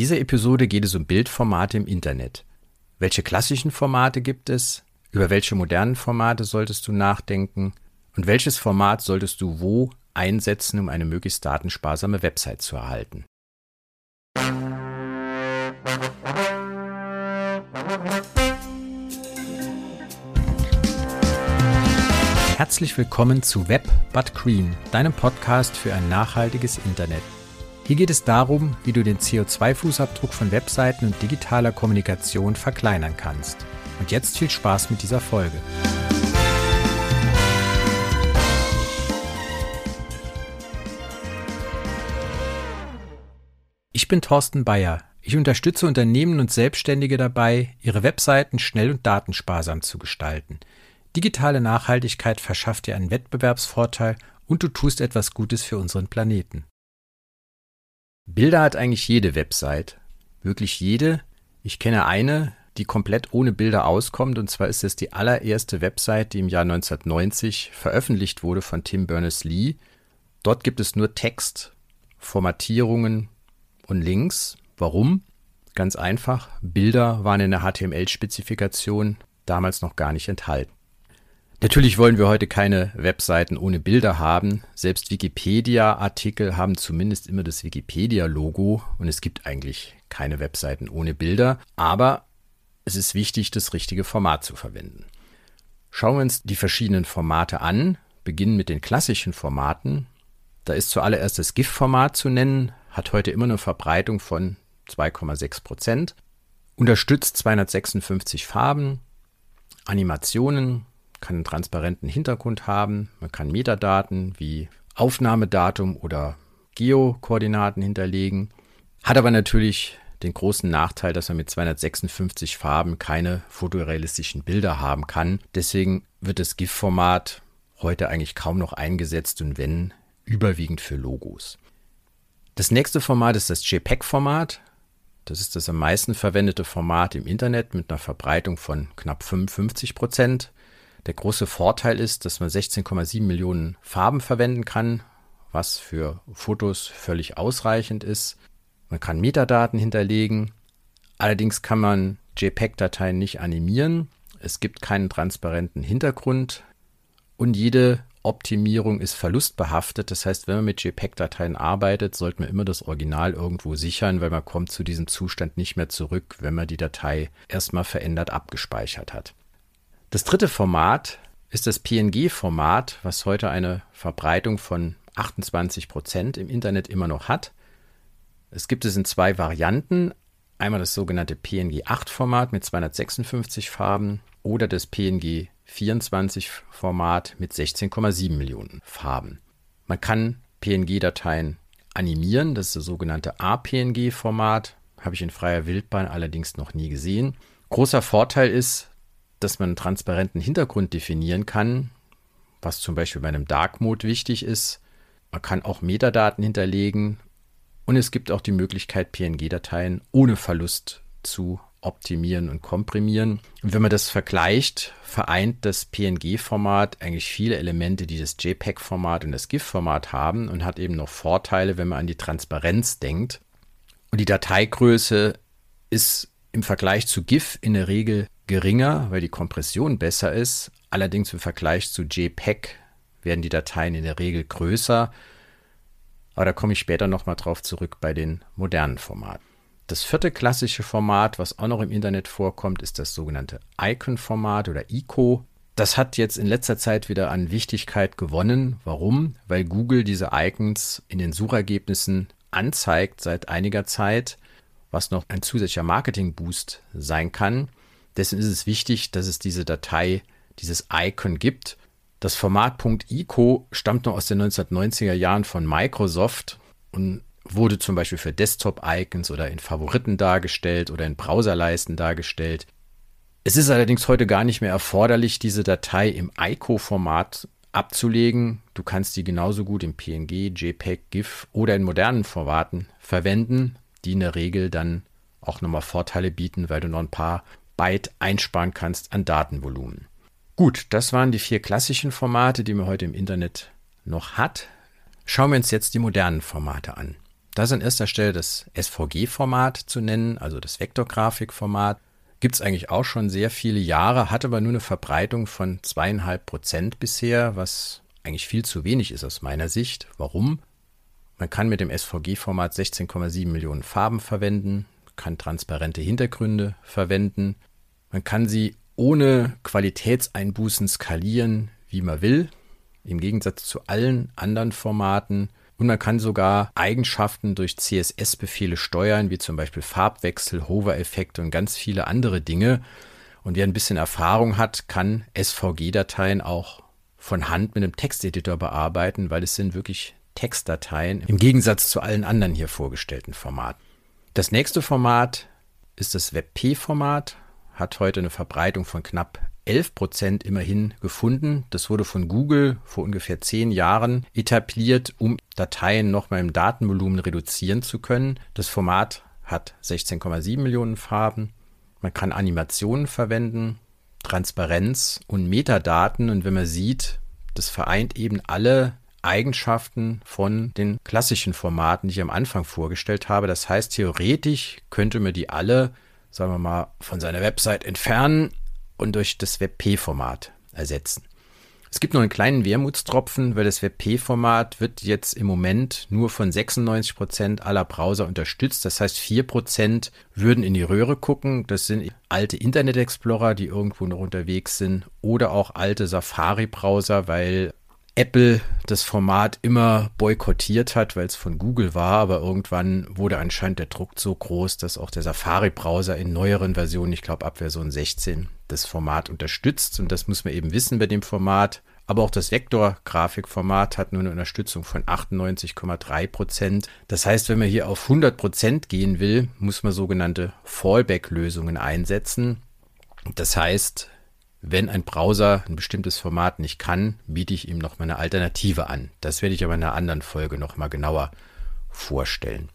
dieser Episode geht es um Bildformate im Internet. Welche klassischen Formate gibt es? Über welche modernen Formate solltest du nachdenken? Und welches Format solltest du wo einsetzen, um eine möglichst datensparsame Website zu erhalten? Herzlich willkommen zu Web But Green, deinem Podcast für ein nachhaltiges Internet. Hier geht es darum, wie du den CO2-Fußabdruck von Webseiten und digitaler Kommunikation verkleinern kannst. Und jetzt viel Spaß mit dieser Folge. Ich bin Thorsten Bayer. Ich unterstütze Unternehmen und Selbstständige dabei, ihre Webseiten schnell und datensparsam zu gestalten. Digitale Nachhaltigkeit verschafft dir einen Wettbewerbsvorteil und du tust etwas Gutes für unseren Planeten. Bilder hat eigentlich jede Website. Wirklich jede. Ich kenne eine, die komplett ohne Bilder auskommt, und zwar ist es die allererste Website, die im Jahr 1990 veröffentlicht wurde von Tim Berners-Lee. Dort gibt es nur Text, Formatierungen und Links. Warum? Ganz einfach, Bilder waren in der HTML-Spezifikation damals noch gar nicht enthalten. Natürlich wollen wir heute keine Webseiten ohne Bilder haben. Selbst Wikipedia-Artikel haben zumindest immer das Wikipedia-Logo und es gibt eigentlich keine Webseiten ohne Bilder. Aber es ist wichtig, das richtige Format zu verwenden. Schauen wir uns die verschiedenen Formate an. Beginnen mit den klassischen Formaten. Da ist zuallererst das GIF-Format zu nennen, hat heute immer eine Verbreitung von 2,6 Prozent, unterstützt 256 Farben, Animationen, kann einen transparenten Hintergrund haben, man kann Metadaten wie Aufnahmedatum oder Geokoordinaten hinterlegen, hat aber natürlich den großen Nachteil, dass man mit 256 Farben keine fotorealistischen Bilder haben kann. Deswegen wird das GIF-Format heute eigentlich kaum noch eingesetzt und wenn überwiegend für Logos. Das nächste Format ist das JPEG-Format. Das ist das am meisten verwendete Format im Internet mit einer Verbreitung von knapp 55 Prozent. Der große Vorteil ist, dass man 16,7 Millionen Farben verwenden kann, was für Fotos völlig ausreichend ist. Man kann Metadaten hinterlegen. Allerdings kann man JPEG-Dateien nicht animieren. Es gibt keinen transparenten Hintergrund und jede Optimierung ist verlustbehaftet. Das heißt, wenn man mit JPEG-Dateien arbeitet, sollte man immer das Original irgendwo sichern, weil man kommt zu diesem Zustand nicht mehr zurück, wenn man die Datei erstmal verändert abgespeichert hat. Das dritte Format ist das PNG-Format, was heute eine Verbreitung von 28 Prozent im Internet immer noch hat. Es gibt es in zwei Varianten. Einmal das sogenannte PNG 8-Format mit 256 Farben oder das PNG 24-Format mit 16,7 Millionen Farben. Man kann PNG-Dateien animieren, das ist das sogenannte APNG-Format, habe ich in freier Wildbahn allerdings noch nie gesehen. Großer Vorteil ist, dass man einen transparenten Hintergrund definieren kann, was zum Beispiel bei einem Dark Mode wichtig ist. Man kann auch Metadaten hinterlegen und es gibt auch die Möglichkeit, PNG-Dateien ohne Verlust zu optimieren und komprimieren. Und wenn man das vergleicht, vereint das PNG-Format eigentlich viele Elemente, die das JPEG-Format und das GIF-Format haben und hat eben noch Vorteile, wenn man an die Transparenz denkt. Und die Dateigröße ist im Vergleich zu GIF in der Regel geringer, weil die Kompression besser ist. Allerdings im Vergleich zu JPEG werden die Dateien in der Regel größer. Aber da komme ich später nochmal drauf zurück bei den modernen Formaten. Das vierte klassische Format, was auch noch im Internet vorkommt, ist das sogenannte Icon-Format oder ICO. Das hat jetzt in letzter Zeit wieder an Wichtigkeit gewonnen. Warum? Weil Google diese Icons in den Suchergebnissen anzeigt seit einiger Zeit, was noch ein zusätzlicher Marketing-Boost sein kann. Deswegen ist es wichtig, dass es diese Datei, dieses Icon gibt. Das Format .ico stammt noch aus den 1990er Jahren von Microsoft und wurde zum Beispiel für Desktop-Icons oder in Favoriten dargestellt oder in Browserleisten dargestellt. Es ist allerdings heute gar nicht mehr erforderlich, diese Datei im ICO-Format abzulegen. Du kannst die genauso gut im PNG, JPEG, GIF oder in modernen Formaten verwenden, die in der Regel dann auch nochmal Vorteile bieten, weil du noch ein paar Byte einsparen kannst an Datenvolumen. Gut, das waren die vier klassischen Formate, die man heute im Internet noch hat. Schauen wir uns jetzt die modernen Formate an. Da ist an erster Stelle das SVG-Format zu nennen, also das Vektorgrafikformat. Gibt es eigentlich auch schon sehr viele Jahre, hat aber nur eine Verbreitung von zweieinhalb Prozent bisher, was eigentlich viel zu wenig ist aus meiner Sicht. Warum? Man kann mit dem SVG-Format 16,7 Millionen Farben verwenden, kann transparente Hintergründe verwenden, man kann sie ohne Qualitätseinbußen skalieren, wie man will, im Gegensatz zu allen anderen Formaten. Und man kann sogar Eigenschaften durch CSS-Befehle steuern, wie zum Beispiel Farbwechsel, Hover-Effekte und ganz viele andere Dinge. Und wer ein bisschen Erfahrung hat, kann SVG-Dateien auch von Hand mit einem Texteditor bearbeiten, weil es sind wirklich Textdateien im Gegensatz zu allen anderen hier vorgestellten Formaten. Das nächste Format ist das WebP-Format, hat heute eine Verbreitung von knapp 11 Prozent immerhin gefunden. Das wurde von Google vor ungefähr zehn Jahren etabliert, um Dateien nochmal im Datenvolumen reduzieren zu können. Das Format hat 16,7 Millionen Farben. Man kann Animationen verwenden, Transparenz und Metadaten. Und wenn man sieht, das vereint eben alle Eigenschaften von den klassischen Formaten, die ich am Anfang vorgestellt habe. Das heißt, theoretisch könnte man die alle, sagen wir mal, von seiner Website entfernen und durch das WebP-Format ersetzen. Es gibt noch einen kleinen Wermutstropfen, weil das WebP-Format wird jetzt im Moment nur von 96 Prozent aller Browser unterstützt. Das heißt, 4% würden in die Röhre gucken. Das sind alte Internet Explorer, die irgendwo noch unterwegs sind oder auch alte Safari-Browser, weil Apple das Format immer boykottiert hat, weil es von Google war, aber irgendwann wurde anscheinend der Druck so groß, dass auch der Safari-Browser in neueren Versionen, ich glaube ab Version 16, das Format unterstützt. Und das muss man eben wissen bei dem Format. Aber auch das Vektor-Grafikformat hat nur eine Unterstützung von 98,3 Prozent. Das heißt, wenn man hier auf 100 Prozent gehen will, muss man sogenannte Fallback-Lösungen einsetzen. Das heißt, wenn ein Browser ein bestimmtes Format nicht kann, biete ich ihm noch mal eine Alternative an. Das werde ich aber in einer anderen Folge noch mal genauer vorstellen.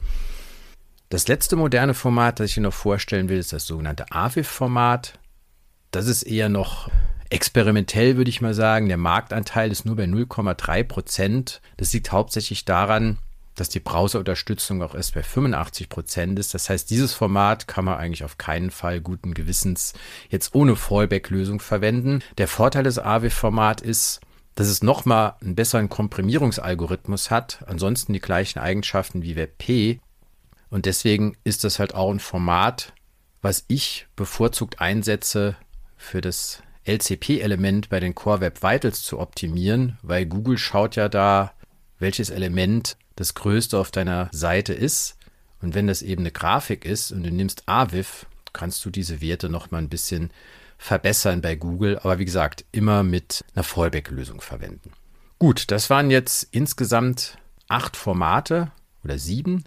Das letzte moderne Format, das ich Ihnen noch vorstellen will, ist das sogenannte AVIF-Format. Das ist eher noch experimentell, würde ich mal sagen. Der Marktanteil ist nur bei 0,3 Prozent. Das liegt hauptsächlich daran, dass die Browserunterstützung auch erst bei 85 Prozent ist. Das heißt, dieses Format kann man eigentlich auf keinen Fall guten Gewissens jetzt ohne Fallback-Lösung verwenden. Der Vorteil des AWIF-Format ist, dass es nochmal einen besseren Komprimierungsalgorithmus hat, ansonsten die gleichen Eigenschaften wie WebP. Und deswegen ist das halt auch ein Format, was ich bevorzugt einsetze für das LCP-Element bei den Core Web Vitals zu optimieren, weil Google schaut ja da, welches Element das Größte auf deiner Seite ist. Und wenn das eben eine Grafik ist und du nimmst AVIF, kannst du diese Werte noch mal ein bisschen verbessern bei Google. Aber wie gesagt, immer mit einer Fallback-Lösung verwenden. Gut, das waren jetzt insgesamt acht Formate oder sieben.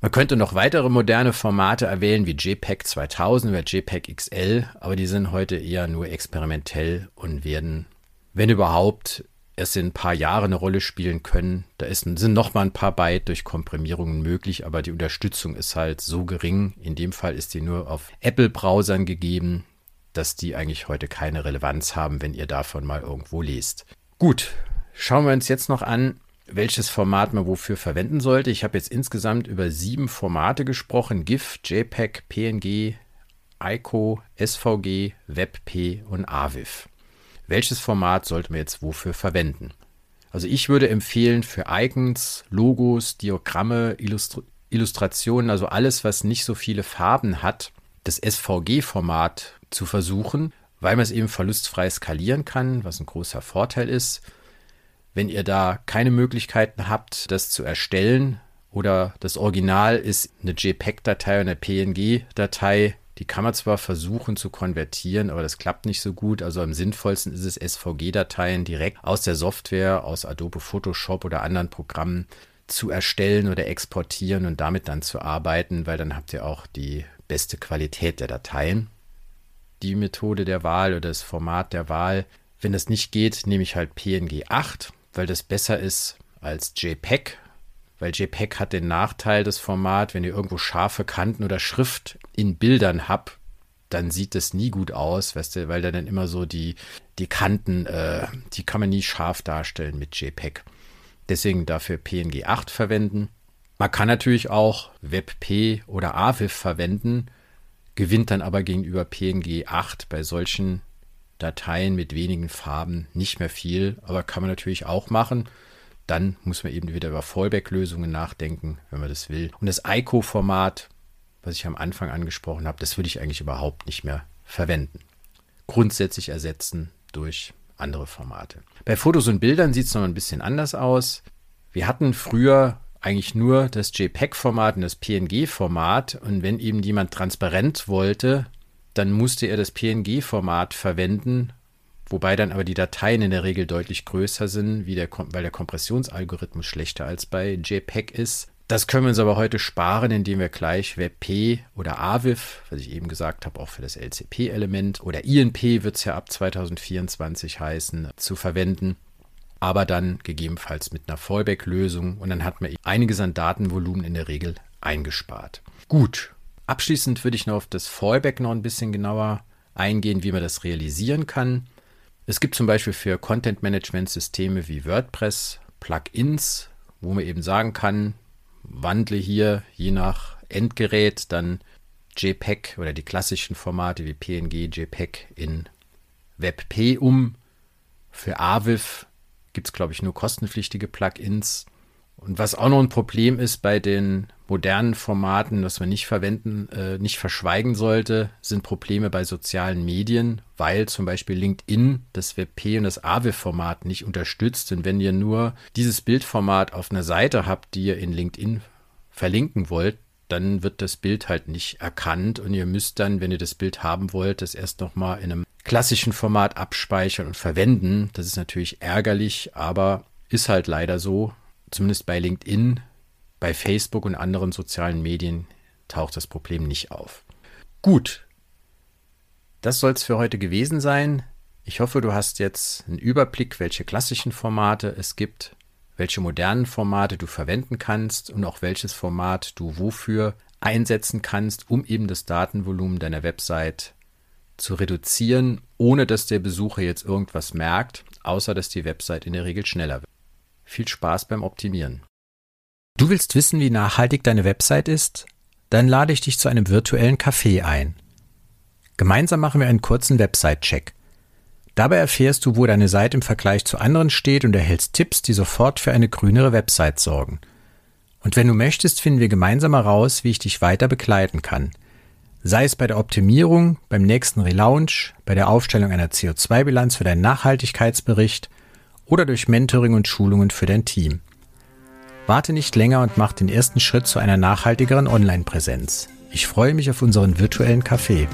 Man könnte noch weitere moderne Formate erwähnen wie JPEG 2000 oder JPEG XL, aber die sind heute eher nur experimentell und werden, wenn überhaupt, erst in ein paar Jahre eine Rolle spielen können. Da ist, sind noch mal ein paar Byte durch Komprimierungen möglich, aber die Unterstützung ist halt so gering. In dem Fall ist die nur auf Apple-Browsern gegeben, dass die eigentlich heute keine Relevanz haben, wenn ihr davon mal irgendwo lest. Gut, schauen wir uns jetzt noch an, welches Format man wofür verwenden sollte. Ich habe jetzt insgesamt über sieben Formate gesprochen: GIF, JPEG, PNG, ICO, SVG, WebP und AVIF welches Format sollte man jetzt wofür verwenden. Also ich würde empfehlen für Icons, Logos, Diagramme, Illustri Illustrationen, also alles, was nicht so viele Farben hat, das SVG-Format zu versuchen, weil man es eben verlustfrei skalieren kann, was ein großer Vorteil ist. Wenn ihr da keine Möglichkeiten habt, das zu erstellen oder das Original ist eine JPEG-Datei oder eine PNG-Datei, die kann man zwar versuchen zu konvertieren, aber das klappt nicht so gut. Also am sinnvollsten ist es, SVG-Dateien direkt aus der Software, aus Adobe Photoshop oder anderen Programmen zu erstellen oder exportieren und damit dann zu arbeiten, weil dann habt ihr auch die beste Qualität der Dateien. Die Methode der Wahl oder das Format der Wahl, wenn das nicht geht, nehme ich halt PNG 8, weil das besser ist als JPEG, weil JPEG hat den Nachteil, das Format, wenn ihr irgendwo scharfe Kanten oder Schrift in Bildern habt, dann sieht das nie gut aus, weißt du, weil da dann immer so die, die Kanten, äh, die kann man nie scharf darstellen mit JPEG. Deswegen dafür PNG 8 verwenden. Man kann natürlich auch WebP oder AVIF verwenden, gewinnt dann aber gegenüber PNG 8 bei solchen Dateien mit wenigen Farben nicht mehr viel, aber kann man natürlich auch machen. Dann muss man eben wieder über Fallback-Lösungen nachdenken, wenn man das will. Und das ICO-Format, was ich am Anfang angesprochen habe, das würde ich eigentlich überhaupt nicht mehr verwenden. Grundsätzlich ersetzen durch andere Formate. Bei Fotos und Bildern sieht es noch ein bisschen anders aus. Wir hatten früher eigentlich nur das JPEG-Format und das PNG-Format. Und wenn eben jemand transparent wollte, dann musste er das PNG-Format verwenden, wobei dann aber die Dateien in der Regel deutlich größer sind, der, weil der Kompressionsalgorithmus schlechter als bei JPEG ist. Das können wir uns aber heute sparen, indem wir gleich WebP oder AVIF, was ich eben gesagt habe, auch für das LCP-Element oder INP wird es ja ab 2024 heißen, zu verwenden. Aber dann gegebenenfalls mit einer Fallback-Lösung und dann hat man einiges an Datenvolumen in der Regel eingespart. Gut, Abschließend würde ich noch auf das Fallback noch ein bisschen genauer eingehen, wie man das realisieren kann. Es gibt zum Beispiel für Content-Management-Systeme wie WordPress Plugins, wo man eben sagen kann, wandle hier je nach Endgerät dann JPEG oder die klassischen Formate wie PNG, JPEG in WebP um. Für AVIF gibt es, glaube ich, nur kostenpflichtige Plugins. Und was auch noch ein Problem ist bei den modernen Formaten, das man nicht verwenden, äh, nicht verschweigen sollte, sind Probleme bei sozialen Medien, weil zum Beispiel LinkedIn das WebP und das AWE-Format nicht unterstützt. Und wenn ihr nur dieses Bildformat auf einer Seite habt, die ihr in LinkedIn verlinken wollt, dann wird das Bild halt nicht erkannt und ihr müsst dann, wenn ihr das Bild haben wollt, das erst nochmal in einem klassischen Format abspeichern und verwenden. Das ist natürlich ärgerlich, aber ist halt leider so. Zumindest bei LinkedIn bei Facebook und anderen sozialen Medien taucht das Problem nicht auf. Gut, das soll es für heute gewesen sein. Ich hoffe, du hast jetzt einen Überblick, welche klassischen Formate es gibt, welche modernen Formate du verwenden kannst und auch welches Format du wofür einsetzen kannst, um eben das Datenvolumen deiner Website zu reduzieren, ohne dass der Besucher jetzt irgendwas merkt, außer dass die Website in der Regel schneller wird. Viel Spaß beim Optimieren. Du willst wissen, wie nachhaltig deine Website ist? Dann lade ich dich zu einem virtuellen Café ein. Gemeinsam machen wir einen kurzen Website-Check. Dabei erfährst du, wo deine Seite im Vergleich zu anderen steht und erhältst Tipps, die sofort für eine grünere Website sorgen. Und wenn du möchtest, finden wir gemeinsam heraus, wie ich dich weiter begleiten kann. Sei es bei der Optimierung, beim nächsten Relaunch, bei der Aufstellung einer CO2-Bilanz für deinen Nachhaltigkeitsbericht oder durch Mentoring und Schulungen für dein Team. Warte nicht länger und mach den ersten Schritt zu einer nachhaltigeren Online-Präsenz. Ich freue mich auf unseren virtuellen Café.